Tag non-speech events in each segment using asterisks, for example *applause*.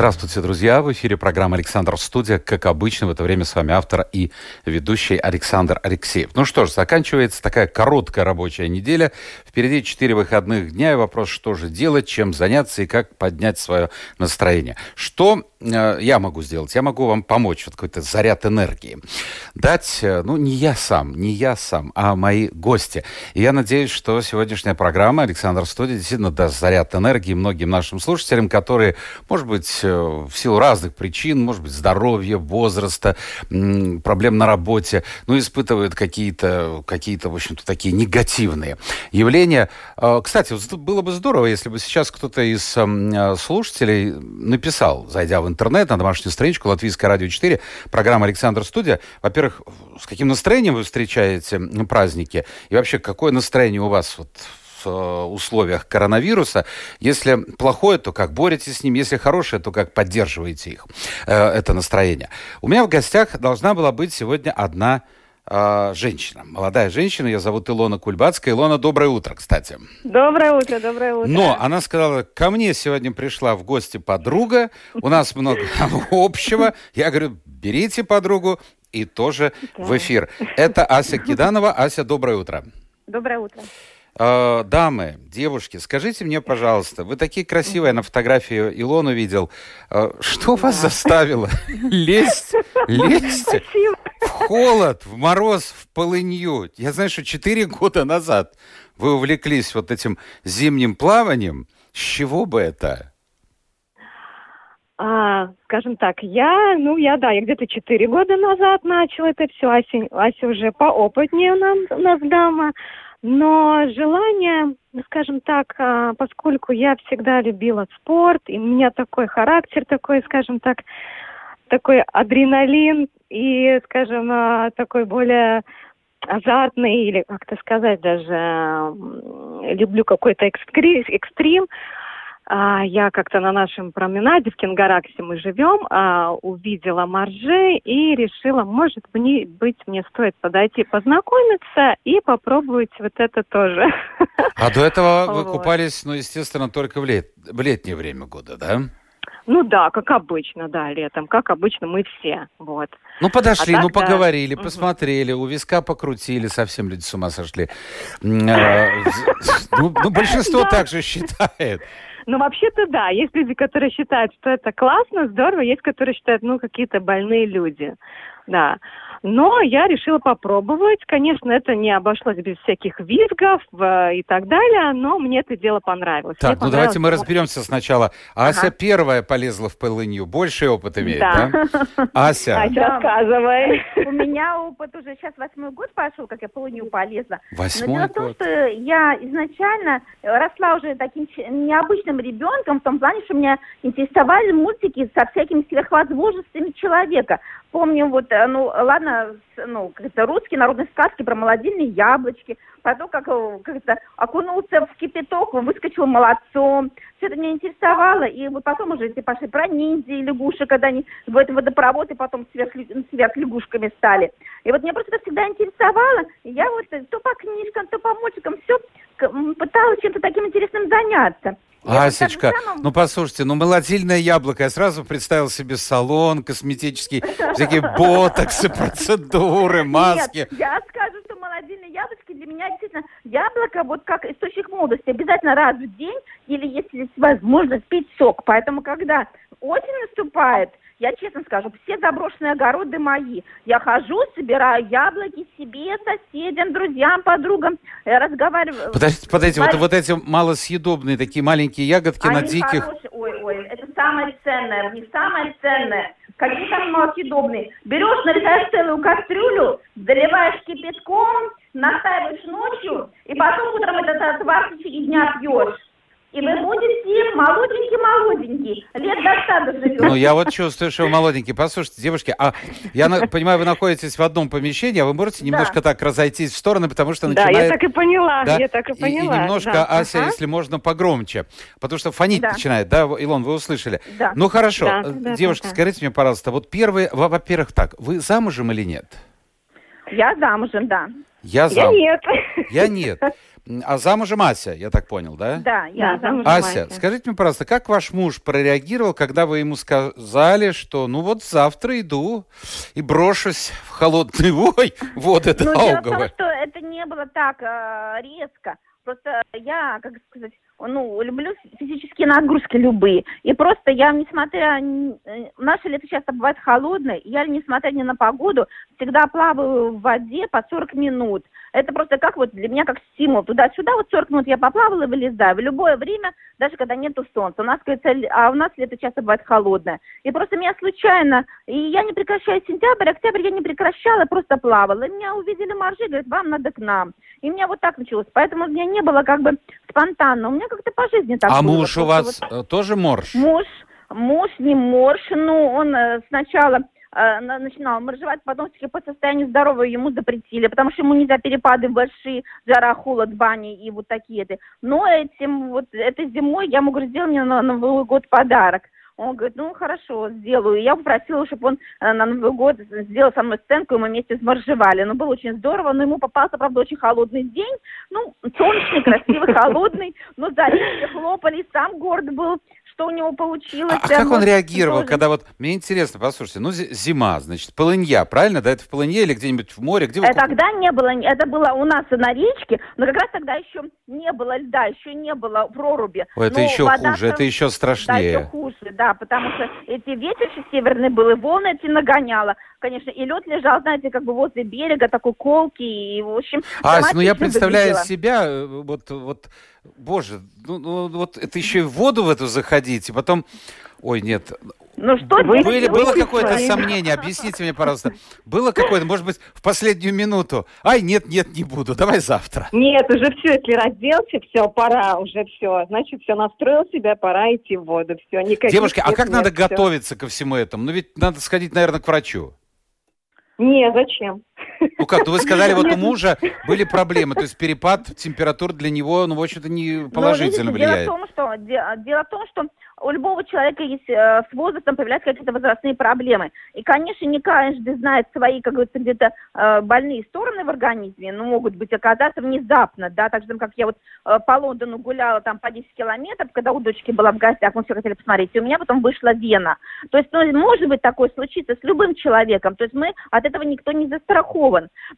Здравствуйте, друзья! В эфире программа «Александр Студия». Как обычно, в это время с вами автор и ведущий Александр Алексеев. Ну что ж, заканчивается такая короткая рабочая неделя. Впереди четыре выходных дня и вопрос, что же делать, чем заняться и как поднять свое настроение. Что я могу сделать? Я могу вам помочь, вот какой-то заряд энергии. Дать, э, ну, не я сам, не я сам, а мои гости. И я надеюсь, что сегодняшняя программа «Александр Студия» действительно даст заряд энергии многим нашим слушателям, которые, может быть, в силу разных причин, может быть, здоровья, возраста, проблем на работе, ну, испытывают какие-то, какие-то, в общем-то, такие негативные явления. Кстати, было бы здорово, если бы сейчас кто-то из а, слушателей написал, зайдя в интернет, на домашнюю страничку Латвийское радио 4, программа «Александр Студия». Во-первых, с каким настроением вы встречаете праздники? И вообще, какое настроение у вас вот Э, условиях коронавируса. Если плохое, то как боретесь с ним, если хорошее, то как поддерживаете их, э, это настроение. У меня в гостях должна была быть сегодня одна э, женщина, молодая женщина, ее зовут Илона Кульбацкая. Илона, доброе утро, кстати. Доброе утро, доброе утро. Но она сказала, ко мне сегодня пришла в гости подруга, у нас много *laughs* общего. Я говорю, берите подругу и тоже в эфир. Это Ася Киданова. Ася, доброе утро. Доброе утро. Э, дамы, девушки, скажите мне, пожалуйста, вы такие красивые на фотографии Илону видел. Э, что вас заставило лезть, лезть в холод, в мороз, в полынью? Я знаю, что четыре года назад вы увлеклись вот этим зимним плаванием. С чего бы это? А, скажем так, я, ну, я, да, я где-то четыре года назад начала это все. Ася, Ася уже поопытнее у нас, у нас дама. Но желание, скажем так, а, поскольку я всегда любила спорт, и у меня такой характер такой, скажем так, такой адреналин и, скажем, а, такой более азартный или как-то сказать даже люблю какой-то экстрим, а, я как-то на нашем променаде в Кенгараксе мы живем, а, увидела Марже и решила, может мне, быть, мне стоит подойти познакомиться и попробовать вот это тоже. А до этого *laughs* вы купались, ну, естественно, только в, лет, в летнее время года, да? Ну да, как обычно, да, летом, как обычно мы все, вот. Ну подошли, а ну так, поговорили, да. посмотрели, у виска покрутили, совсем люди с ума сошли. А, *laughs* ну, ну, большинство так же считает. Ну, вообще-то да. Есть люди, которые считают, что это классно, здорово. Есть, которые считают, ну, какие-то больные люди. Да. Но я решила попробовать. Конечно, это не обошлось без всяких визгов э, и так далее, но мне это дело понравилось. Так, мне ну давайте мы разберемся сначала. Ася ага. первая полезла в полынью, больший опыт имеет, да? да? *laughs* Ася. Ася, рассказывай. У меня опыт уже сейчас восьмой год пошел, как я в полынью полезла. Восьмой Но дело год. в том, что я изначально росла уже таким необычным ребенком, в том плане, что меня интересовали мультики со всякими сверхвозможностями человека. Помню, вот, э, ну, ладно, ну, как-то русские народные сказки про молодильные яблочки, про то, как, э, как-то окунулся в кипяток, выскочил молодцом. Все это меня интересовало, и вот потом уже эти пошли про ниндзя и лягушек, когда они в этом водопровод и потом сверх, сверх лягушками стали. И вот меня просто это всегда интересовало, и я вот то по книжкам, то по мультикам все пыталась чем-то таким интересным заняться. Асечка, самым... ну послушайте, ну молодильное яблоко, я сразу представил себе салон косметический, *laughs* всякие ботоксы, процедуры, маски. Нет, я скажу, что молодильные яблочки для меня действительно яблоко вот как источник молодости. Обязательно раз в день или если есть возможность пить сок. Поэтому когда осень наступает, я честно скажу, все заброшенные огороды мои. Я хожу, собираю яблоки себе, соседям, друзьям, подругам, я разговариваю. Подождите, подождите, вот, вот эти малосъедобные такие маленькие ягодки Они на диких... Хорошие. Ой, ой, это самое ценное, не самое ценное. Какие там малосъедобные? Берешь, нарезаешь целую кастрюлю, заливаешь кипятком, настаиваешь ночью, и потом утром этот отвар в течение дня пьешь. И вы будете молоденький-молоденький, лет до 100 живете. Ну, я вот чувствую, что вы молоденький. Послушайте, девушки, а я на- понимаю, вы находитесь в одном помещении, а вы можете немножко так разойтись в стороны, потому что Да, начинает... я так и поняла, Да, я так и и- поняла. И, немножко, да. Ася, Ага. если можно, погромче. Потому что фонить Да. начинает, да, Илон, вы услышали? Да. Ну, хорошо. Да, Э, да, Девушки, да, да. скажите мне, пожалуйста, вот первые, во- во-первых, так, вы замужем или нет? Я замужем, да. Я Я замужем. нет. Я нет. А замужем Ася, я так понял, да? Да, я Да, замужем. Ася, Ася. скажите мне, пожалуйста, как ваш муж прореагировал, когда вы ему сказали, что ну вот завтра иду и брошусь в холодный *laughs* ой, вот это Ну, дело в том, что это не было так э, резко. Просто я, как сказать, ну, люблю физические нагрузки любые. И просто я, несмотря... э, Наше лето часто бывает холодное, я, несмотря ни на погоду, всегда плаваю в воде по 40 минут. Это просто как вот для меня как стимул. Туда-сюда вот 40 минут я поплавала и вылезаю. В любое время, даже когда нету солнца. У нас, л- а у нас лето часто бывает холодное. И просто меня случайно, и я не прекращаю сентябрь, октябрь я не прекращала, просто плавала. И меня увидели моржи, говорят, вам надо к нам. И у меня вот так началось. Поэтому у меня не было как бы спонтанно. У меня как-то по жизни так А было. муж у вас вот э, тоже морж? Муж, муж не морж, ну, он э, сначала э, на- начинал моржевать, потом все-таки по состоянию здоровья ему запретили, потому что ему нельзя перепады большие, жара, холод, бани и вот такие то Но этим, вот этой зимой я говорю, сделай мне на Новый год подарок. Он говорит, ну хорошо, сделаю. Я попросила, чтобы он э, на Новый год сделал со мной сценку, и мы вместе сморжевали. Ну, было очень здорово, но ему попался, правда, очень холодный день. Ну, солнечный, красивый, *laughs* холодный. Но за все хлопали, сам горд был, что у него получилось. А, а как он реагировал, тоже. когда вот... Мне интересно, послушайте, ну зи- зима, значит, полынья, правильно? Да, это в полынье или где-нибудь в море? Где вы Э? Тогда не было, это было у нас на речке, но как раз тогда еще не было льда, еще не было проруби. Ой, это Но еще хуже, там- это еще Да, еще страшнее. хуже, да, потому что эти ветер еще северный был, и волны эти нагоняло, конечно, и лед лежал, знаете, как бы возле берега, такой колкий, и, в общем... Ась, ну я представляю выглядело. себя, э, вот, вот, боже, ну, ну, вот это еще и в воду в эту заходить, и потом, ой, нет, Ну что? Были, вы было какое-то сомнение, объясните мне, пожалуйста, было какое-то, может быть, в последнюю минуту, ай, нет, нет, не буду, давай завтра. Нет, уже все, если разделся, все, пора, уже все. Значит, все, настроил себя, пора идти в воду. Все, никаких... Девушки, а как нет, надо всё. готовиться ко всему этому? Ну ведь надо сходить, наверное, к врачу. Не, зачем? Ну как, ну вы сказали, вот у мужа были проблемы, то есть перепад температур для него, ну, в общем-то, не положительно Ну, видите, влияет. Дело в том, что, де- дело в том, что у любого человека есть э, с возрастом появляются какие-то возрастные проблемы. И, конечно, не каждый знает свои, как говорится, где-то э, больные стороны в организме, но могут быть оказаться внезапно, да, так же, как я вот э, по Лондону гуляла там по 10 километров, когда у дочки была в гостях, мы все хотели посмотреть, и у меня потом вышла вена. То есть, ну, может быть такое случиться с любым человеком, то есть мы от этого никто не застрахован.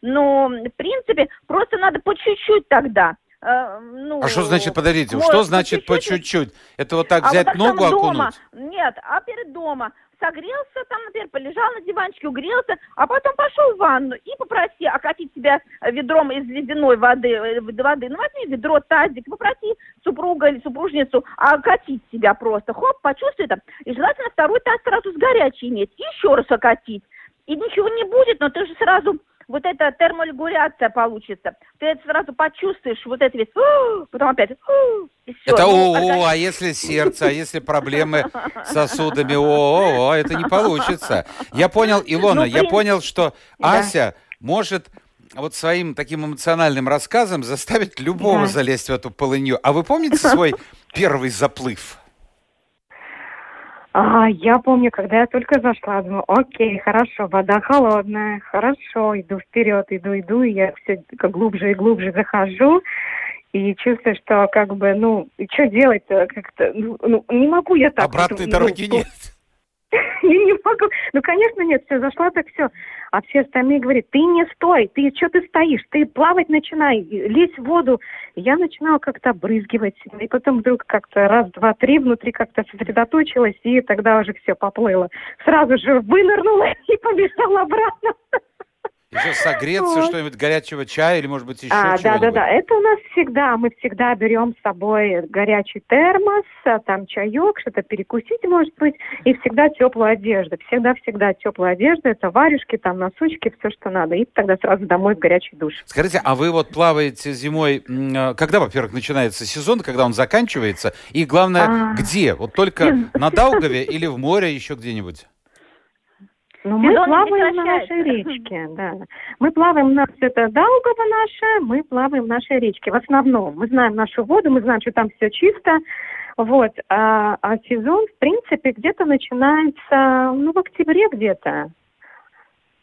Но, в принципе, просто надо по чуть-чуть тогда. э, ну, А что значит, подождите, может, что значит по чуть-чуть? чуть-чуть? Это вот так А взять вот так ногу дома, окунуть? нет, а перед дома согрелся там, например, полежал на диванчике, угрелся, а потом пошел в ванну и попроси окатить себя ведром из ледяной воды, э, воды. Ну, возьми ведро, тазик, попроси супруга или супружницу окатить себя просто. Хоп, почувствуй это. И желательно второй таз сразу с горячей иметь. И еще раз окатить. И ничего не будет, но ты же сразу вот эта терморегуляция получится. Ты это сразу почувствуешь, вот это весь, *gasps* потом опять, *gasps* всё. Это Ну, о, организм- а если сердце, а если проблемы *laughs* с сосудами, о, о, это не получится. Я понял, Илона, Ну, я блин. понял, что. Ася может вот своим таким эмоциональным рассказом заставить любого залезть в эту полынью. А вы помните свой *laughs* первый заплыв? А, я помню, когда я только зашла, думаю, окей, хорошо, вода холодная, хорошо, иду вперед, иду, иду, и я все глубже и глубже захожу, и чувствую, что как бы, ну, что делать-то, как-то, ну, ну, не могу я так. Обратной ну, дороги ну, нет. Я не могу. Ну, конечно, нет, все, зашла так все. А все остальные говорят, ты не стой, ты что ты стоишь, ты плавать начинай, лезь в воду. Я начинала как-то обрызгивать. И потом вдруг как-то раз, два, три внутри как-то сосредоточилась, и тогда уже все поплыло. Сразу же вынырнула *laughs* и побежала обратно. Еще согреться, Вот. что-нибудь горячего чая или, может быть, еще А, да, чего-нибудь. да, да. Это у нас всегда. Мы всегда берем с собой горячий термос, а, там чаек, что-то перекусить, может быть, и всегда теплая одежда. Всегда-всегда теплая одежда. Это варежки, там носочки, все, что надо. И тогда сразу домой в горячий душ. Скажите, а вы вот плаваете зимой, э, когда, во-первых, начинается сезон, когда он заканчивается, и главное, А. где? Вот только на Даугаве или в море еще где-нибудь? Ну, мы Сезон плаваем на нашей речке, да. Мы плаваем, у нас это Даугава наша, мы плаваем в нашей речке. В основном мы знаем нашу воду, мы знаем, что там все чисто. Вот. А, а сезон, в принципе, где-то начинается, ну, в октябре где-то.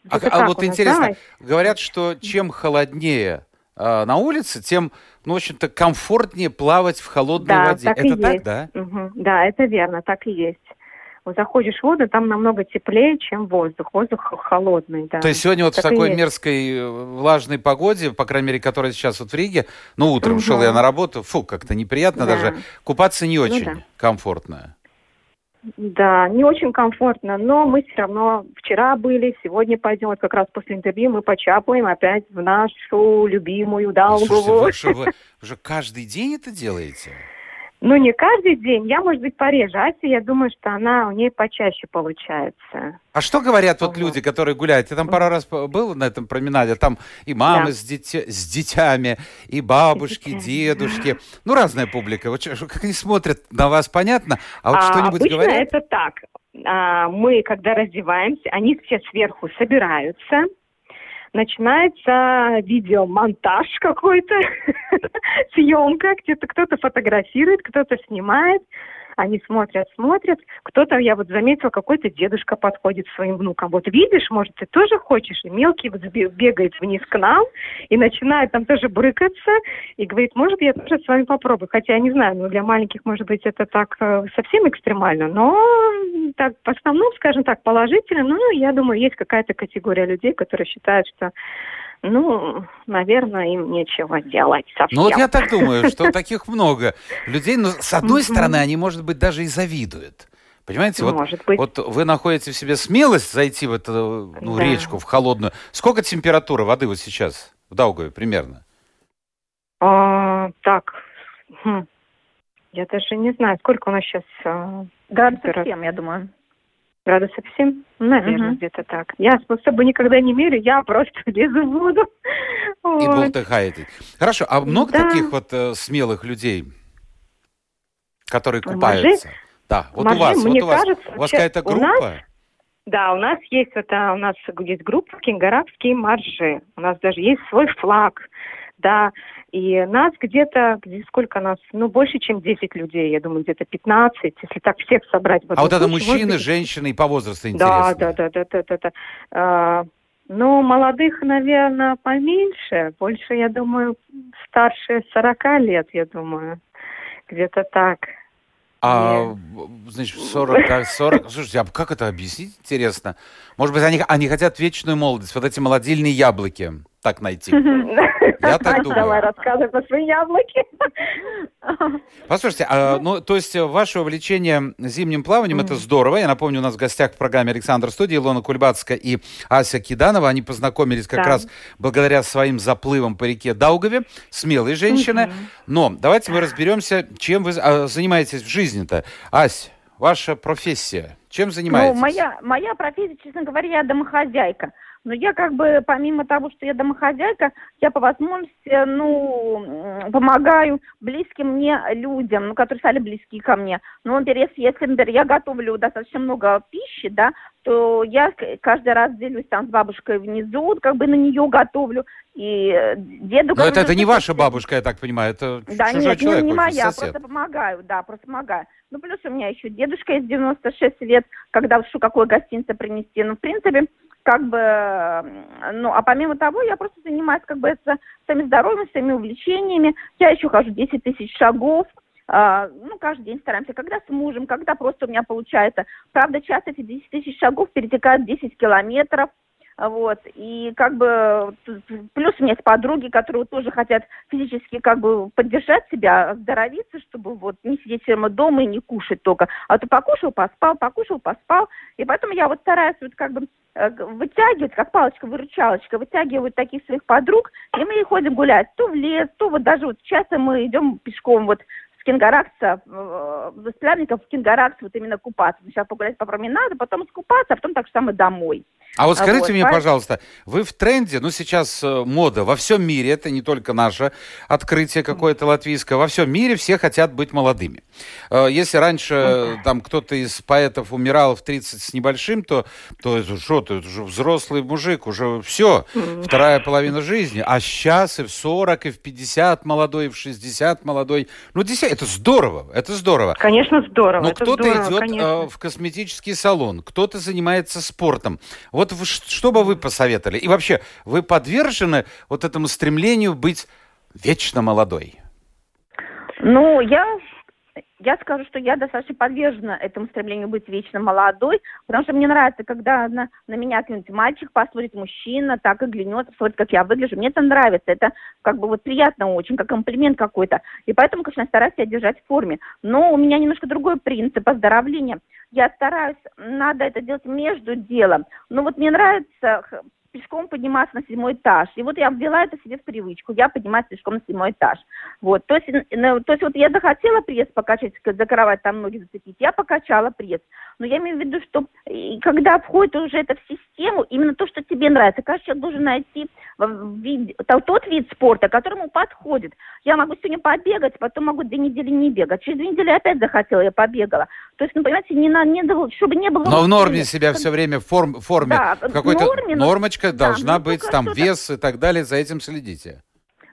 А, а вот нас, интересно, да. говорят, что чем холоднее э, на улице, тем, ну, в общем-то, комфортнее плавать в холодной Да, воде. так и Это так, есть. да? Мгм. Да, это верно, так и есть. Заходишь в воду, там намного теплее, чем воздух. Воздух холодный, да. То есть сегодня вот в Так и такой мерзкой э, влажной погоде, по крайней мере, которая сейчас вот в Риге, ну, утром Мгм. шел я на работу, фу, как-то неприятно Да. даже, купаться не очень да. комфортно. Да, не очень комфортно, но мы все равно вчера были, сегодня пойдем, вот как раз после интервью мы почапаем опять в нашу любимую Слушайте, Даугаву. вы, что, вы, вы же каждый день это делаете? Ну, не каждый день, я, может быть, пореже. Ася, я думаю, что она у нее почаще получается. А что говорят вот люди, которые гуляют? Я там пару раз был на этом променаде, там и мамы Да. с, дитя- с детьми, и бабушки, дедушки. Ну, разная публика. Вот как они смотрят на вас, понятно? А вот А что-нибудь обычно говорят? это так. А, мы, когда раздеваемся, они все сверху собираются, начинается видеомонтаж какой-то, *laughs* съемка, где-то кто-то фотографирует, кто-то снимает, они смотрят, смотрят. Кто-то, я вот заметила, какой-то дедушка подходит своим внукам. Вот видишь, может, ты тоже хочешь? И мелкий вот бегает вниз к нам и начинает там тоже брыкаться и говорит, может, я тоже с вами попробую. Хотя я не знаю, ну, для маленьких, может быть, это так э, совсем экстремально, но так, в основном, скажем так, положительно. Ну, я думаю, есть какая-то категория людей, которые считают, что ну, наверное, им нечего делать совсем. Ну вот я так думаю, что таких много людей, но с одной стороны они, может быть, даже и завидуют. Понимаете, вот, Может быть. вот вы находите в себе смелость зайти в эту ну, Да. речку, в холодную. Сколько температура воды вот сейчас в Даугаве примерно? А, так, хм, я даже не знаю, сколько у нас сейчас а, Градусов Температура. 7, я думаю. Градусов 7? Наверное, Мгм. где-то так. Я с собой никогда не мерю, я просто *laughs* лезу в воду. И Вот. болтыхаете. Хорошо, а много Да. таких вот э, смелых людей, которые купаются? Да, вот у Моржи, вас, вот мне у вас, кажется, у вас какая-то у нас группа? Да, у нас есть это, у нас есть группа Кингарадские марши. У нас даже есть свой флаг. Да, и нас где-то, где сколько нас, ну, больше, чем 10 людей, я думаю, где-то 15, если так всех собрать. А вот это мужчины, быть, женщины и по возрасту интересно. да, да, да, да, да, да. А, ну, молодых, наверное, поменьше. Больше, я думаю, старше 40 лет, я думаю. Где-то так. А, Нет. значит, 40, а, 40... Слушайте, а как это объяснить, интересно? Может быть, они, они хотят вечную молодость, вот эти молодильные яблоки так найти. Я так думаю. Давай рассказывай про свои яблоки. Послушайте, а, ну, то есть э, ваше увлечение зимним плаванием, это здорово. Я напомню, у нас в гостях в программе Александр Студия Илона Кульбацкая и Ася Киданова. Они познакомились как Да. раз благодаря своим заплывам по реке Даугаве. Смелые женщины. Но давайте мы разберемся, чем вы а, занимаетесь в жизни-то. Ась, ваша профессия. Чем занимаетесь? Ну, моя, моя профессия, честно говоря, я домохозяйка. Но я как бы, помимо того, что я домохозяйка, я по возможности, ну, помогаю близким мне людям, ну, которые стали близки ко мне. Ну, например, если, например, я готовлю достаточно много пищи, да, то я каждый раз делюсь там с бабушкой внизу, как бы на нее готовлю, и э, деду Но это, это не ваша бабушка, я так понимаю, это да, чужой нет, человек, не, не общем, моя, сосед. просто помогаю, да, просто помогаю. Ну, плюс у меня еще дедушка из 96 лет, когда уж какое гостинце принести. Ну, в принципе, как бы, ну, а помимо того, я просто занимаюсь как бы это, своим здоровьем, своими увлечениями. Я еще хожу 10 тысяч шагов, а, ну, каждый день стараемся, когда с мужем, когда просто у меня получается. Правда, часто эти 10 тысяч шагов перетекают в 10 километров, вот, и как бы плюс у меня есть подруги, которые тоже хотят физически как бы поддержать себя, оздоровиться, чтобы вот не сидеть все время дома и не кушать только. А то покушал, поспал, покушал, поспал. И поэтому я вот стараюсь вот как бы э, вытягивают, как палочка-выручалочка, вытягивают таких своих подруг, и мы ходим гулять то в лес, то вот даже вот часто мы идем пешком вот с Кингаракса, э, с Пляников в Кингаракс вот именно купаться. Сначала погулять по променаду, потом искупаться, а потом так же самое домой. А вот скажите вот, мне, поэтому... пожалуйста, вы в тренде, ну сейчас э, мода во всем мире, это не только наше открытие какое-то латвийское, во всем мире все хотят быть молодыми. Э, если раньше э, там кто-то из поэтов умирал в 30 с небольшим, то, то это что, ты уже взрослый мужик, уже все, вторая половина жизни. А сейчас и в 40, и в 50 молодой, и в 60 молодой. Ну, действительно, это здорово, это здорово. Конечно, здорово. Но кто-то идет конечно. в косметический салон, кто-то занимается спортом. Вот что бы вы посоветовали? И вообще, вы подвержены вот этому стремлению быть вечно молодой? Ну, я я скажу, что я достаточно подвержена этому стремлению быть вечно молодой, потому что мне нравится, когда на, на меня какой-нибудь мальчик посмотрит, мужчина, так и глянет, посмотрит, как я выгляжу. Мне это нравится, это как бы вот приятно очень, как комплимент какой-то. И поэтому, конечно, стараюсь себя держать в форме. Но у меня немножко другой принцип оздоровления. Я стараюсь, надо это делать между делом. Но вот мне нравится пешком подниматься на седьмой этаж. И вот я ввела это себе в привычку. Я поднимаюсь пешком на седьмой этаж. Вот. То есть, то есть вот я захотела пресс покачать, за кровать там ноги зацепить, я покачала пресс. Но я имею в виду, что когда входит уже это в систему, именно то, что тебе нравится, каждый человек должен найти вид, тот вид спорта, которому подходит. Я могу сегодня побегать, потом могу две недели не бегать. Через две недели опять захотела, я побегала. То есть, ну, понимаете, не, на, не, чтобы не было... Но в норме себя все время в форм, форме, да, в какой-то норме, нормочке Привычка да, должна ну, быть, там вес и так далее, за этим следите.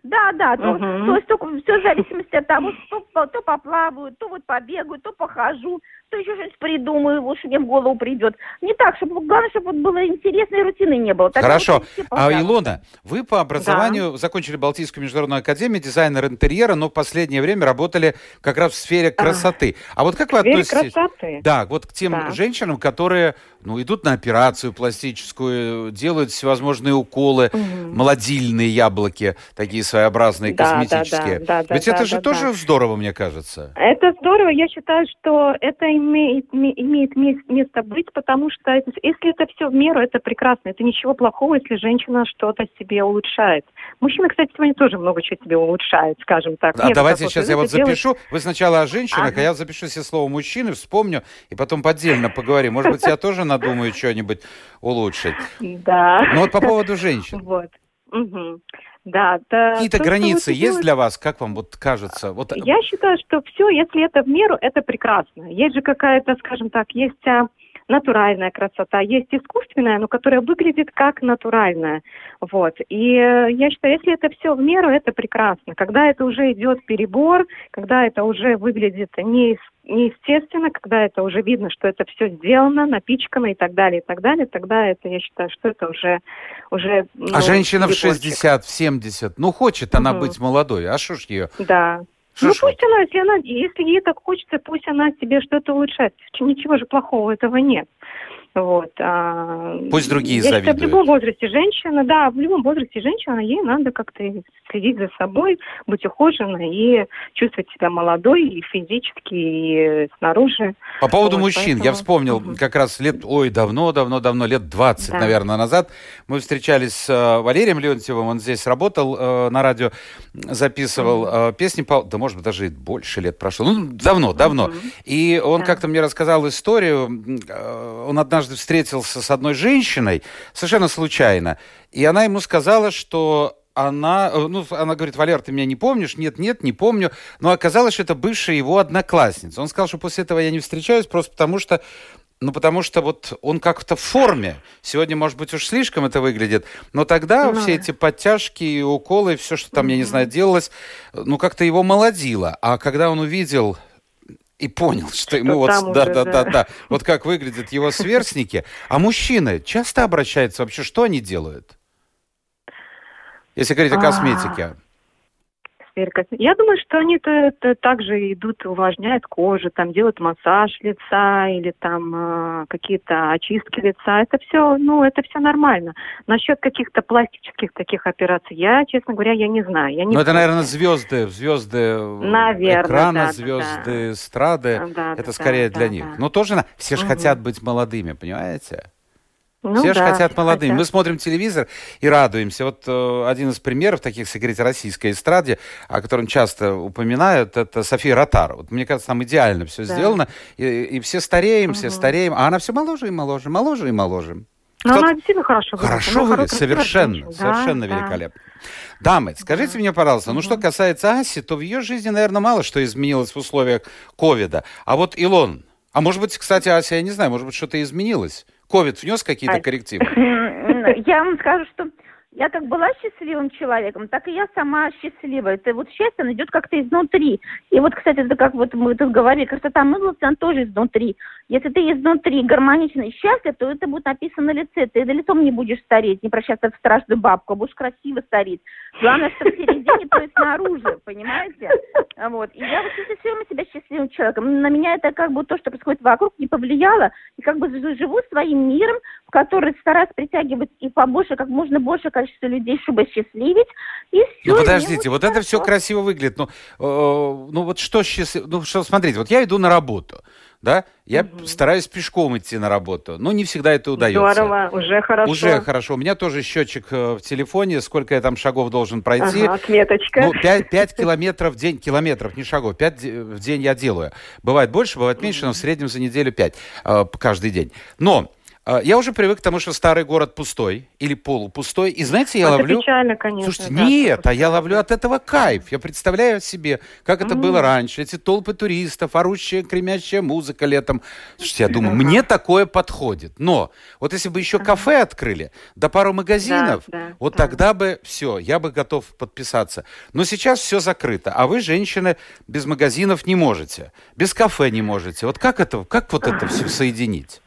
Да, да, то, угу. то есть только все в зависимости от того, то, то поплаваю, то вот побегаю, то похожу, то еще что-нибудь придумаю, вот что мне в голову придет. Не так, чтобы главное, чтобы вот было интересно и рутины не было. Тогда Хорошо. Вот а Илона, вы по образованию да. закончили Балтийскую международную академию, дизайнер интерьера, но в последнее время работали как раз в сфере красоты. А, а вот как вы относитесь? Красоты. Да, вот к тем да. женщинам, которые ну, идут на операцию пластическую, делают всевозможные уколы, угу. молодильные яблоки, такие своеобразные, да, косметические. Да, да, да, Ведь да, это да, же да, тоже да. здорово, мне кажется. Это здорово. Я считаю, что это имеет, имеет место быть, потому что если это все в меру, это прекрасно. Это ничего плохого, если женщина что-то себе улучшает. Мужчина, кстати, сегодня тоже много чего себе улучшает, скажем так. А давайте такого, сейчас я вот делать... запишу. Вы сначала о женщинах, ага. а я запишу себе слово мужчины, вспомню, и потом поддельно поговорим. Может быть, я тоже надумаю что-нибудь улучшить. *laughs* Да. Ну вот по поводу женщин. *laughs* Вот. Угу. Да, да. Какие-то границы есть делать... для вас, как вам вот кажется? Вот... Я считаю, что все, если это в меру, это прекрасно. Есть же какая-то, скажем так, есть а, натуральная красота, есть искусственная, но которая выглядит как натуральная. Вот. И э, я считаю, если это все в меру, это прекрасно. Когда это уже идет перебор, когда это уже выглядит не, неестественно, когда это уже видно, что это все сделано, напичкано и так далее, и так далее, тогда это, я считаю, что это уже... уже ну, а женщина в 60, в 70, ну, хочет она угу. быть молодой, а что ж ее... Да. Ну пусть она, если она, если ей так хочется, пусть она себе что-то улучшает. Ничего же плохого этого нет. Вот. А, Пусть другие я завидуют. В любом возрасте женщина, да, в любом возрасте женщина, ей надо как-то следить за собой, быть ухоженной и чувствовать себя молодой и физически, и снаружи. По поводу вот, мужчин, поэтому... я вспомнил угу. как раз лет, ой, давно-давно-давно, лет 20, да. наверное, назад, мы встречались с э, Валерием Леонтьевым, он здесь работал э, на радио, записывал угу. э, песни, по, да, может быть, даже больше лет прошло, ну, давно, давно. Угу. И он да. как-то мне рассказал историю, э, он однажды однажды встретился с одной женщиной, совершенно случайно, и она ему сказала, что она, э, ну, она говорит, Валер, ты меня не помнишь? Нет, нет, не помню. Но оказалось, что это бывшая его одноклассница. Он сказал, что после этого я не встречаюсь, просто потому что ну, потому что вот он как-то в форме. Сегодня, может быть, уж слишком это выглядит. Но тогда ну, все эти подтяжки и уколы, все, что там, я не знаю, делалось, ну, как-то его молодило. А когда он увидел и понял, что, что ему вот да, да, да, да, вот как выглядят его сверстники. А мужчины часто обращаются вообще, что они делают? Если говорить о косметике сфере Я думаю, что они -то, это также идут, увлажняют кожу, там делают массаж лица или там э, какие-то очистки лица. Это все, ну, это все нормально. Насчет каких-то пластических таких операций, я, честно говоря, я не знаю. Я не ну, это, наверное, звезды, звезды наверное, экрана, да, звезды да, эстрады. Да, это да, скорее да, для да, них. Да. Но тоже, все же угу. хотят быть молодыми, понимаете? Ну Все же да, хотят молодыми. хотят. Мы смотрим телевизор и радуемся. Вот э, один из примеров таких, если говорить российской эстраде, о котором часто упоминают, это София Ротар. Вот мне кажется, там идеально все Да. сделано. И, и все стареем, все Мгм. стареем, а она все моложе и моложе, моложе и моложе. Но Кто- она действительно хорошо выглядит. Хорошо Она выглядит, совершенно. Да, совершенно да. великолепно. Дамы, скажите Да. мне, пожалуйста, ну Мгм. что касается Аси, то в ее жизни, наверное, мало что изменилось в условиях ковида. А вот Илон, а может быть, кстати, Ася, я не знаю, может быть, что-то изменилось? Ковид внес какие-то Ась. коррективы? *laughs* Я вам скажу, что я как была счастливым человеком, так и я сама счастливая. Это вот счастье, оно идет как-то изнутри. И вот, кстати, это как вот мы тут говорили, красота мыдлась, она тоже изнутри. Если ты изнутри гармонично и счастлив, то это будет написано на лице. Ты на лицом не будешь стареть, не прощаться в страшную бабку, а будешь красиво стареть. Главное, что в середине, то есть снаружи, понимаете? Вот. И я вот чувствую все время себя счастливым человеком. На меня это как бы то, что происходит вокруг, не повлияло. И как бы живу своим миром, в который стараюсь притягивать и побольше, как можно больше количество людей, чтобы счастливить. И все. Ну подождите, вот это все красиво выглядит. Ну, э, ну вот что счастлив... Ну что, смотрите, вот я иду на работу, да, я Мгм. стараюсь пешком идти на работу, но не всегда это удается. Здорово, уже хорошо. Уже хорошо. У меня тоже счетчик э, в телефоне, сколько я там шагов должен пройти. Ага, отметочка. Ну, 5, 5 километров в день, километров, не шагов, 5 в день я делаю. Бывает больше, бывает меньше, но в среднем за неделю 5 э, каждый день. Но я уже привык к тому, что старый город пустой или полупустой. И знаете, я Это ловлю... печально, конечно. Слушайте, да, нет, а я ловлю от этого кайф. Я представляю себе, как это М. было раньше. Эти толпы туристов, орущая, кремящая музыка летом. Слушайте, я думаю, мне такое подходит. Но вот если бы еще кафе открыли, да пару магазинов, Да, да, вот да. тогда бы все, я бы готов подписаться. Но сейчас все закрыто, а вы, женщины, без магазинов не можете, без кафе не можете. Вот как это, как вот это все соединить?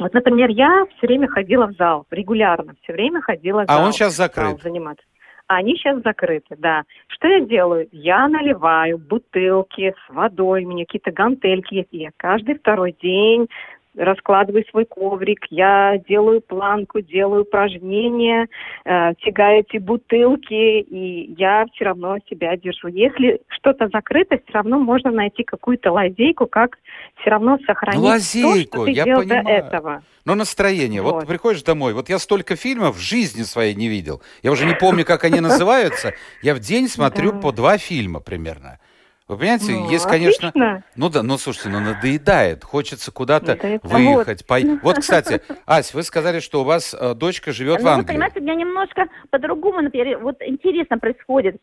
Вот, например, я все время ходила в зал, регулярно, все время ходила в А зал. он сейчас зал закрыт. заниматься. А Они сейчас закрыты, да. Что я делаю? Я наливаю бутылки с водой, у меня какие-то гантельки есть. И я каждый второй день раскладываю свой коврик, я делаю планку, делаю упражнения, э, тягаю эти бутылки, и я все равно себя держу. Если что-то закрыто, все равно можно найти какую-то лазейку, как все равно сохранить лазейку, то, что ты я делал до понимаю. этого. Но настроение. Вот. Вот. приходишь домой. Вот я столько фильмов в жизни своей не видел. Я уже не помню, как они называются. Я в день смотрю по два фильма примерно. Вы понимаете, Ну, есть, конечно... отлично. Ну да, ну слушайте, ну надоедает. Хочется куда-то Надоедает. выехать. пой- Вот, кстати, *laughs* Ась, вы сказали, что у вас э, дочка живет в Ну, вы Англии. понимаете, у меня немножко по-другому, например, вот интересно происходит.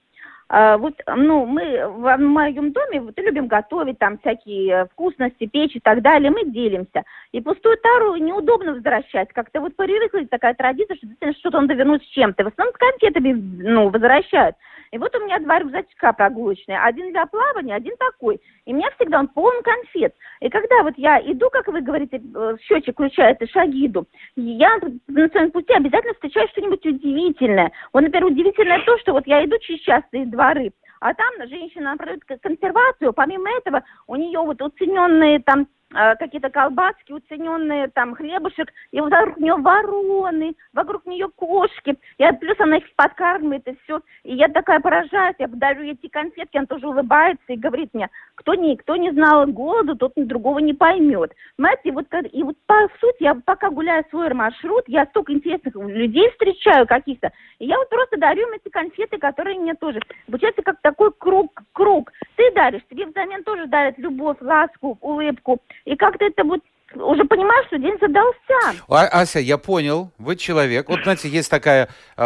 А, вот, ну, мы в моем доме вот, любим готовить там всякие э, вкусности, печь и так далее, мы делимся. И пустую тару неудобно возвращать. Как-то вот привыкла такая традиция, что действительно что-то надо вернуть с чем-то. В основном конфетами, ну, возвращают. И вот у меня два рюкзачка прогулочные. Один для плавания, один такой. И у меня всегда он полон конфет. И когда вот я иду, как вы говорите, э, счетчик включается, шаги иду, я на своем пути обязательно встречаю что-нибудь удивительное. Вот, например, удивительное то, что вот я иду через частные дворы, а там женщина продает консервацию, помимо этого у нее вот уцененные там какие-то колбаски, уцененные там хлебушек, и вокруг нее вороны, вокруг нее кошки, и плюс она их подкармливает, и все. И я такая поражаюсь, я дарю ей эти конфетки, она тоже улыбается и говорит мне, кто не, кто не знал голоду, тот другого не поймет. Понимаете, вот, и вот по сути, я пока гуляю свой маршрут, я столько интересных людей встречаю каких-то, и я вот просто дарю им эти конфеты, которые мне тоже. Получается, как такой круг, круг. Ты даришь, тебе взамен тоже дарят любовь, ласку, улыбку. И как-то это вот уже понимаешь, что день задался. А- Ася, я понял, вы человек. Вот, знаете, есть такая э,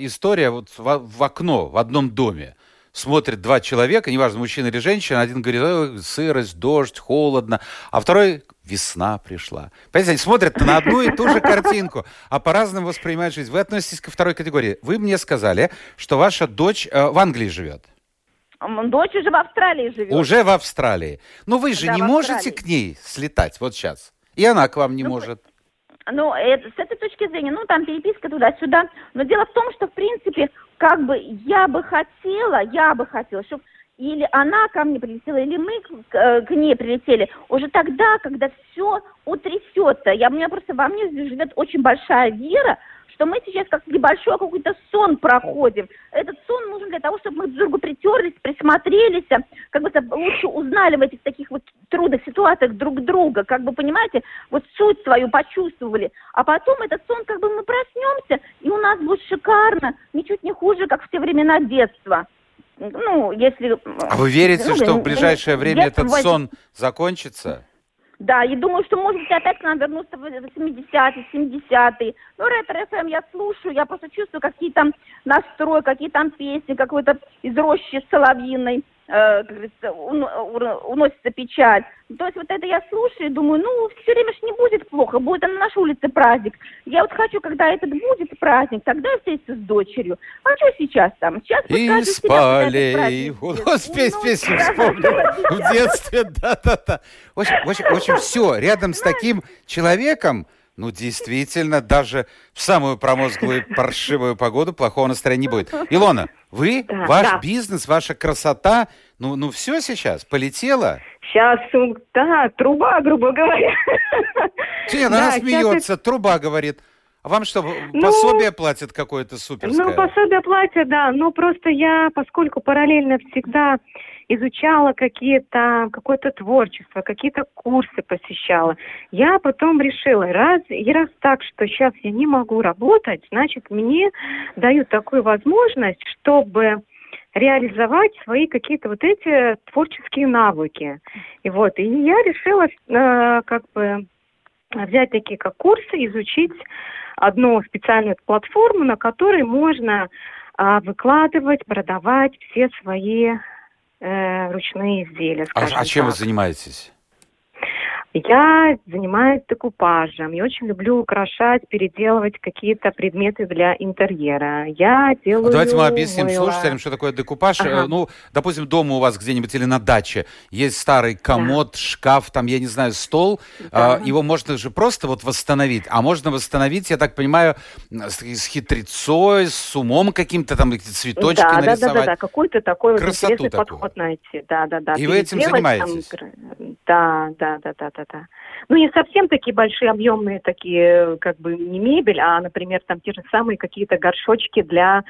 история вот в, в окно в одном доме. Смотрят два человека, неважно, мужчина или женщина. Один говорит, «Ой, сырость, дождь, холодно. А второй, весна пришла. Понимаете, они смотрят на одну и ту же картинку, а по-разному воспринимают жизнь. Вы относитесь ко второй категории. Вы мне сказали, что ваша дочь э, в Англии живет. Дочь уже в Австралии живет. Уже в Австралии. Но вы же Да, не можете к ней слетать вот сейчас. И она к вам не Ну, может. Ну, это, с этой точки зрения, ну, там переписка туда-сюда. Но дело в том, что, в принципе, как бы я бы хотела, я бы хотела, чтобы или она ко мне прилетела, или мы к, э, к ней прилетели, уже тогда, когда все утрясется. Я, у меня просто во мне живет очень большая вера, что мы сейчас как небольшой какой-то сон проходим. Этот сон нужен для того, чтобы мы друг другу притерлись, присмотрелись, как бы лучше узнали в этих таких вот трудных ситуациях друг друга, как бы, понимаете, вот суть свою почувствовали. А потом этот сон, как бы мы проснемся, и у нас будет шикарно, ничуть не хуже, как в те времена детства. Ну, если... А вы верите, ну, что в ближайшее время этот сон закончится? Да, и думаю, что, может быть, опять к нам вернуться в 70-е, 70-е. Ну, ретро-FM я слушаю, я просто чувствую какие там настрой, какие там песни, какой-то из рощи соловьиной как говорится, уносится печаль. То есть вот это я слушаю и думаю, ну, все время ж не будет плохо, будет на нашей улице праздник. Я вот хочу, когда этот будет праздник, тогда встретиться с дочерью. А что сейчас там? Сейчас Из полей. Успеть ну, песню вспомнил в детстве, да-да-да. Общем, в общем, все, рядом с таким человеком, ну, действительно, даже в самую промозглую паршивую погоду плохого настроения не будет. Илона, вы, да, ваш да. бизнес, ваша красота, ну, ну все сейчас, полетело? Сейчас, да, труба, грубо говоря. Нет, она да, смеется, это... труба говорит. А вам что, ну, пособие платят какое-то суперское? Ну, пособие платят, да. Но просто я, поскольку параллельно всегда изучала какие-то, какое-то творчество, какие-то курсы посещала, я потом решила, раз, и раз так, что сейчас я не могу работать, значит, мне дают такую возможность, чтобы реализовать свои какие-то вот эти творческие навыки. И вот, и я решила э, как бы взять такие как курсы, изучить одну специальную платформу, на которой можно а, выкладывать, продавать все свои э, ручные изделия. А, а чем так. вы занимаетесь? Я занимаюсь декупажем. Я очень люблю украшать, переделывать какие-то предметы для интерьера. Я делаю... Давайте мы объясним мыло. слушателям, что такое декупаж. Ага. Ну, допустим, дома у вас где-нибудь или на даче есть старый комод, да. шкаф, там, я не знаю, стол. Да. Его можно же просто вот восстановить. А можно восстановить, я так понимаю, с хитрецой, с умом каким-то, там, цветочки да, нарисовать. Да, да, да, да. какой-то такой Красоту вот интересный такую. подход найти. Да, да, да. И вы этим занимаетесь? Там... Да, да, да, да, да да. Ну, не совсем такие большие, объемные такие, как бы не мебель, а, например, там те же самые какие-то горшочки для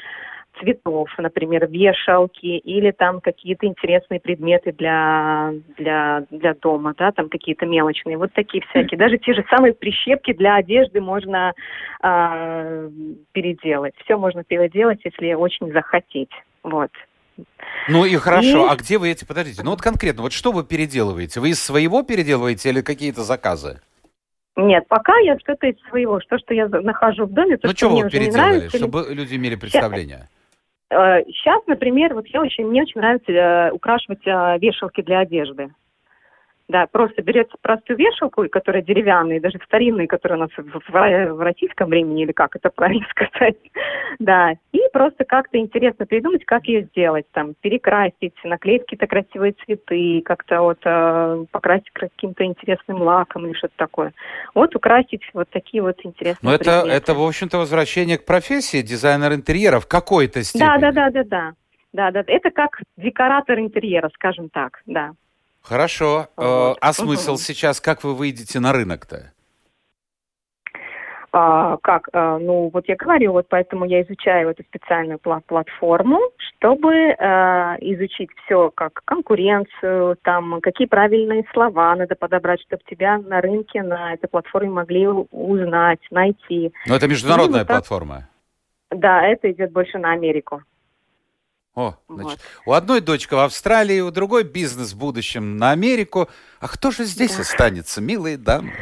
цветов, например, вешалки или там какие-то интересные предметы для, для, для дома, да, там какие-то мелочные, вот такие *laughs* всякие. Даже те же самые прищепки для одежды можно э, переделать. Все можно переделать, если очень захотеть. Вот. Ну и хорошо, и... а где вы эти, подождите, ну вот конкретно, вот что вы переделываете? Вы из своего переделываете или какие-то заказы? Нет, пока я что-то из своего, что, что я нахожу в доме, то, ну, что, что мне вы переделали, нравится, чтобы люди имели представление? Сейчас, э, например, вот я очень, мне очень нравится э, украшивать э, вешалки для одежды. Да, просто берете простую вешалку, которая деревянная, даже старинная, которая у нас в, в, российском времени, или как это правильно *laughs* сказать, да, и просто как-то интересно придумать, как ее сделать, там, перекрасить, наклеить какие-то красивые цветы, как-то вот э, покрасить каким-то интересным лаком или что-то такое. Вот украсить вот такие вот интересные Ну, это, это, в общем-то, возвращение к профессии дизайнер интерьера в какой-то степени. Да, да, да, да, да. Да, да, это как декоратор интерьера, скажем так, да. Хорошо. Э, вот. А смысл угу. сейчас, как вы выйдете на рынок-то? А, как? А, ну, вот я говорю, вот поэтому я изучаю эту специальную пла- платформу, чтобы а, изучить все, как конкуренцию, там, какие правильные слова надо подобрать, чтобы тебя на рынке, на этой платформе могли узнать, найти. Но это международная вот платформа? Да, это идет больше на Америку. О, значит, вот. у одной дочка в Австралии, у другой бизнес в будущем на Америку. А кто же здесь да. останется, милые дамы?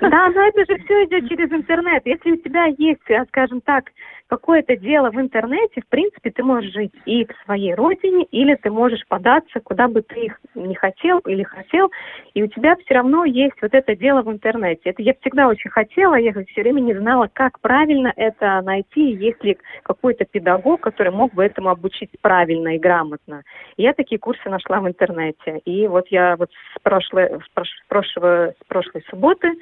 Да, но это же все идет через интернет. Если у тебя есть, скажем так, какое-то дело в интернете, в принципе, ты можешь жить и в своей родине, или ты можешь податься, куда бы ты их не хотел или хотел, и у тебя все равно есть вот это дело в интернете. Это я всегда очень хотела, я все время не знала, как правильно это найти, есть ли какой-то педагог, который мог бы этому обучить правильно и грамотно. Я такие курсы нашла в интернете. И вот я вот с прошлой, с прошлого, с прошлой субботы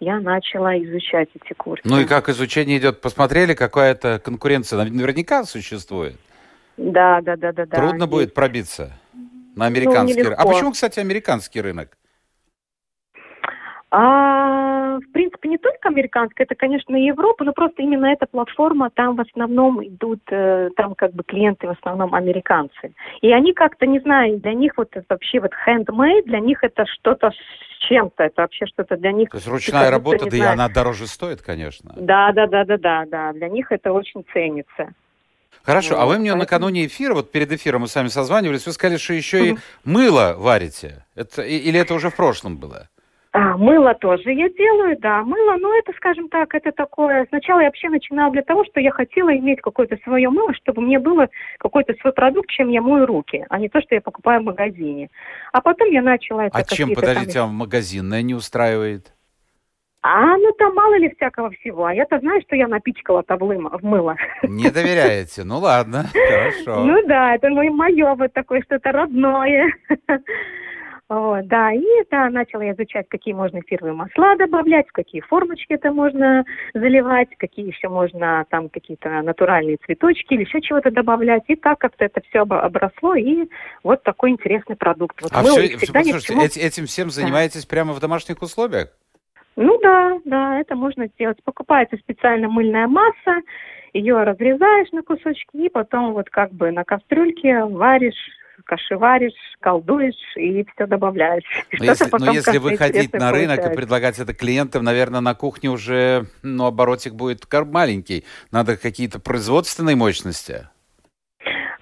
я начала изучать эти курсы. Ну и как изучение идет? Посмотрели, какая-то конкуренция наверняка существует? Да, да, да, да. Трудно да, будет пробиться на американский ну, рынок. А почему, кстати, американский рынок? А, в принципе, не только американская, это, конечно, и Европа, но просто именно эта платформа, там в основном идут, э, там как бы клиенты в основном американцы. И они как-то, не знаю, для них вот это вообще вот handmade, для них это что-то с чем-то, это вообще что-то для них... То есть ручная работа, да и она дороже стоит, конечно. Да, да, да, да, да, да, для них это очень ценится. Хорошо, вот, а вы мне поэтому... накануне эфира, вот перед эфиром мы с вами созванивались, вы сказали, что еще и мыло варите. Это, или это уже в прошлом было? А, мыло тоже я делаю, да. Мыло, ну это, скажем так, это такое... Сначала я вообще начинала для того, что я хотела иметь какое-то свое мыло, чтобы мне было какой-то свой продукт, чем я мою руки, а не то, что я покупаю в магазине. А потом я начала... Это а чем, подождите, там... а магазинное не устраивает? А, ну там мало ли всякого всего. А я-то знаю, что я напичкала таблым в мыло. Не доверяете? Ну ладно, *laughs* хорошо. Ну да, это мое вот такое что-то родное. *laughs* Вот, да, и да, начала я изучать, какие можно эфировые масла добавлять, в какие формочки это можно заливать, какие еще можно там какие-то натуральные цветочки или еще чего-то добавлять. И так как-то это все обросло, и вот такой интересный продукт. Вот а все, слушайте, чему... этим всем занимаетесь да. прямо в домашних условиях? Ну да, да, это можно сделать. Покупается специально мыльная масса, ее разрезаешь на кусочки, и потом вот как бы на кастрюльке варишь кашеваришь, колдуешь и все добавляешь. Но если, но если выходить на рынок получается. и предлагать это клиентам, наверное, на кухне уже ну, оборотик будет маленький. Надо какие-то производственные мощности.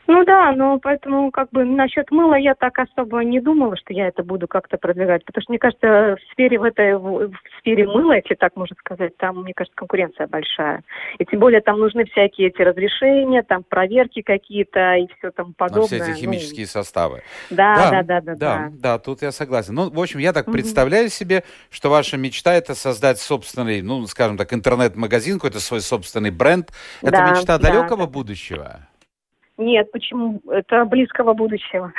Ну да, но поэтому как бы насчет мыла я так особо не думала, что я это буду как-то продвигать, потому что мне кажется в сфере в этой в, в сфере мыла, если так можно сказать, там мне кажется конкуренция большая, и тем более там нужны всякие эти разрешения, там проверки какие-то и все там подобное. Ну, все эти ну. химические ну, составы. Да, да, да, да, да, да. Да, тут я согласен. Ну, в общем, я так угу. представляю себе, что ваша мечта это создать собственный, ну, скажем так, интернет-магазин, какой-то свой собственный бренд. Это да, мечта далекого да. будущего. Нет, почему? Это близкого будущего.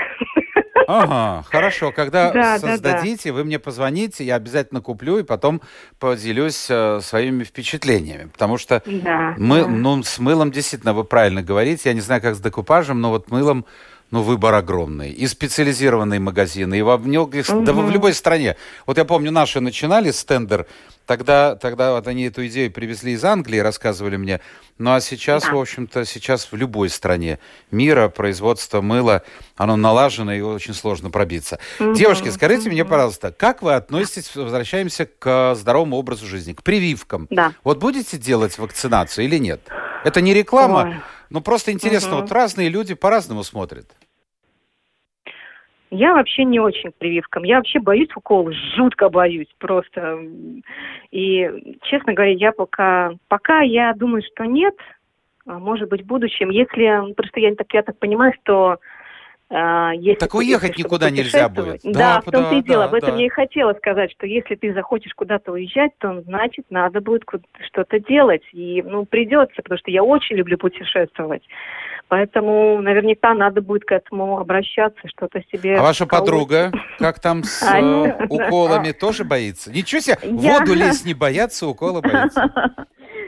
Ага, хорошо. Когда *laughs* да, создадите, да, да. вы мне позвоните, я обязательно куплю и потом поделюсь э, своими впечатлениями. Потому что да, мы, да. ну, с мылом действительно вы правильно говорите. Я не знаю, как с декупажем, но вот мылом ну, выбор огромный. И специализированные магазины, и во многих, угу. да в любой стране. Вот я помню, наши начинали стендер, тогда, тогда вот они эту идею привезли из Англии, рассказывали мне. Ну, а сейчас, да. в общем-то, сейчас в любой стране мира производство мыла, оно налажено, и очень сложно пробиться. Угу. Девушки, скажите угу. мне, пожалуйста, как вы относитесь, возвращаемся к здоровому образу жизни, к прививкам? Да. Вот будете делать вакцинацию или нет? Это не реклама, Ой. но просто интересно, угу. вот разные люди по-разному смотрят. Я вообще не очень к прививкам. Я вообще боюсь уколов, жутко боюсь просто. И, честно говоря, я пока, пока я думаю, что нет, а может быть, в будущем, если, просто я так, я так понимаю, что если так уехать никуда нельзя будет. Да, да в том-то да, и дело. Да, Об этом да. я и хотела сказать, что если ты захочешь куда-то уезжать, то значит надо будет что-то делать. И ну придется, потому что я очень люблю путешествовать. Поэтому наверняка надо будет к этому обращаться, что-то себе... А ваша подруга, как там с э, уколами, тоже боится? Ничего себе, воду лезть не боятся, уколы боятся. *laughs*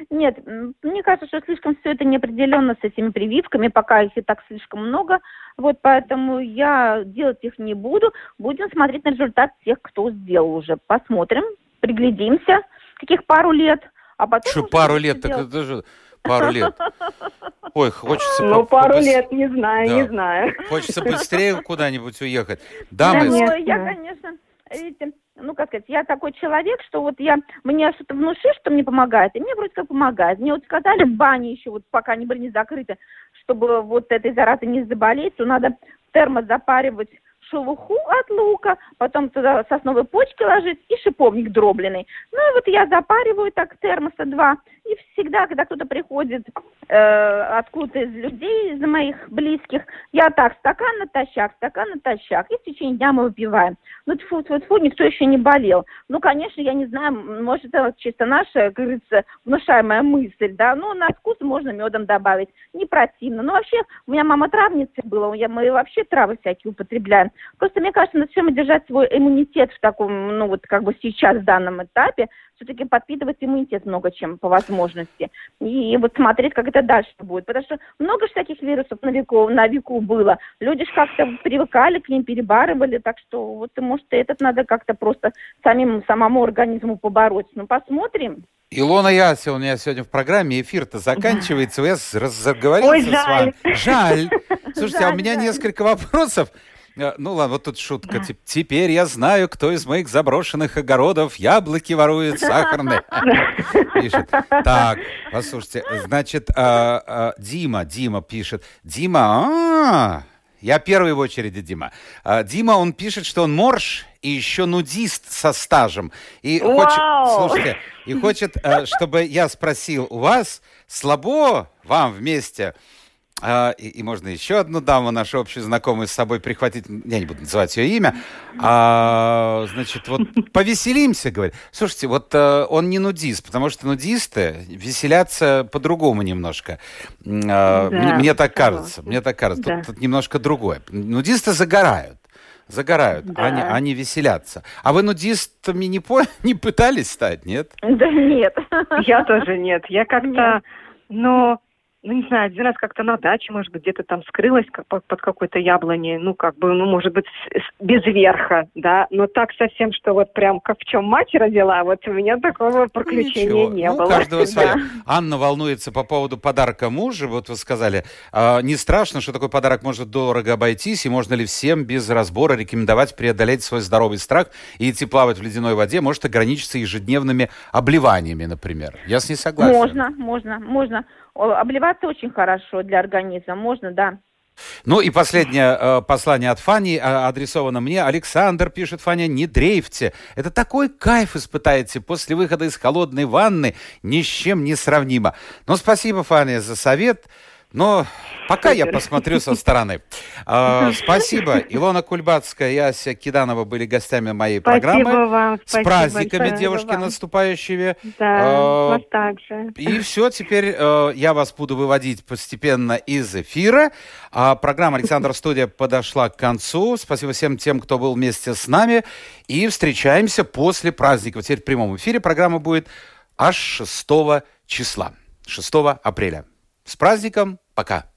Нет, мне кажется, что слишком все это неопределенно с этими прививками, пока их и так слишком много. Вот поэтому я делать их не буду. Будем смотреть на результат тех, кто сделал уже. Посмотрим, приглядимся, каких пару лет. А потом что пару лет? Так это же пару лет. *laughs* Ой, хочется... Ну, по- пару побыс... лет, не знаю, да. не знаю. Хочется *laughs* быстрее куда-нибудь уехать. Дамы... Да, нет, я, конечно, видите, ну, как сказать, я такой человек, что вот я, мне что-то внушишь, что мне помогает, и мне вроде как помогает. Мне вот сказали в бане еще, вот пока не были не закрыты, чтобы вот этой заразой не заболеть, то надо термос запаривать шелуху от лука, потом туда сосновые почки ложить и шиповник дробленый. Ну и вот я запариваю так термоса два. И всегда, когда кто-то приходит э, откуда-то из людей, из моих близких, я так, стакан натощак, стакан натощак. И в течение дня мы выпиваем. Ну, тьфу, тьфу, тьфу, никто еще не болел. Ну, конечно, я не знаю, может, это чисто наша, как говорится, внушаемая мысль, да. Ну, на вкус можно медом добавить. Не противно. Ну, вообще, у меня мама травница была, я, мы вообще травы всякие употребляем. Просто мне кажется, надо все время держать свой иммунитет в таком, ну вот как бы сейчас, в данном этапе, все-таки подпитывать иммунитет много чем по возможности. И вот смотреть, как это дальше будет. Потому что много же таких вирусов на веку, на веку было. Люди же как-то привыкали к ним, перебарывали. Так что вот, может, этот надо как-то просто самим, самому организму побороть. Ну, посмотрим. Илона Яся у меня сегодня в программе, эфир-то заканчивается, я разговорился Ой, жаль. с вами. Жаль. *laughs* Слушайте, жаль, а у меня жаль. несколько вопросов. Э, ну ладно, вот тут шутка. Да. Теперь я знаю, кто из моих заброшенных огородов яблоки ворует сахарные. *laughs* Пишет. Так, послушайте, значит, а, а, Дима, Дима пишет. Дима, а, я первый в очереди, Дима. Дима, он пишет, что он морж и еще нудист со стажем. И хочет, слушайте, и хочет, э, чтобы я спросил у вас, слабо вам вместе а, и, и можно еще одну даму, нашу общую знакомую, с собой прихватить. Я не буду называть ее имя. А, значит, вот *laughs* повеселимся, говорит. Слушайте, вот а, он не нудист, потому что нудисты веселятся по-другому немножко. А, да, мне, мне так кажется. Мне так кажется. Да. Тут, тут немножко другое. Нудисты загорают загорают, да. они, они веселятся. А вы нудистами не, по, *laughs* не пытались стать, нет? Да нет. Я тоже нет. Я как-то, но ну, не знаю, один раз как-то на даче, может быть, где-то там скрылась как, под, какой-то яблоней, ну, как бы, ну, может быть, с, без верха, да, но так совсем, что вот прям как в чем мать родила, вот у меня такого приключения Ничего. не ну, было. каждого *laughs* свое. Анна волнуется по поводу подарка мужа, вот вы сказали, а, не страшно, что такой подарок может дорого обойтись, и можно ли всем без разбора рекомендовать преодолеть свой здоровый страх и идти плавать в ледяной воде, может ограничиться ежедневными обливаниями, например. Я с ней согласен. Можно, можно, можно. Обливаться очень хорошо для организма, можно, да. Ну и последнее э, послание от Фани, э, адресовано мне. Александр пишет, Фаня, не дрейфьте. Это такой кайф испытаете после выхода из холодной ванны, ни с чем не сравнимо. Но спасибо, Фаня, за совет. Но пока я посмотрю со стороны. *laughs* А, спасибо. Илона Кульбацкая и Ася Киданова были гостями моей программы. Вам, С праздниками, девушки наступающими. Да, а, вас также. И все, теперь а, я вас буду выводить постепенно из эфира. А программа «Александр Студия» подошла к концу. Спасибо всем тем, кто был вместе с нами. И встречаемся после праздника. Теперь в прямом эфире программа будет аж 6 числа. 6 апреля. С праздником! Пока!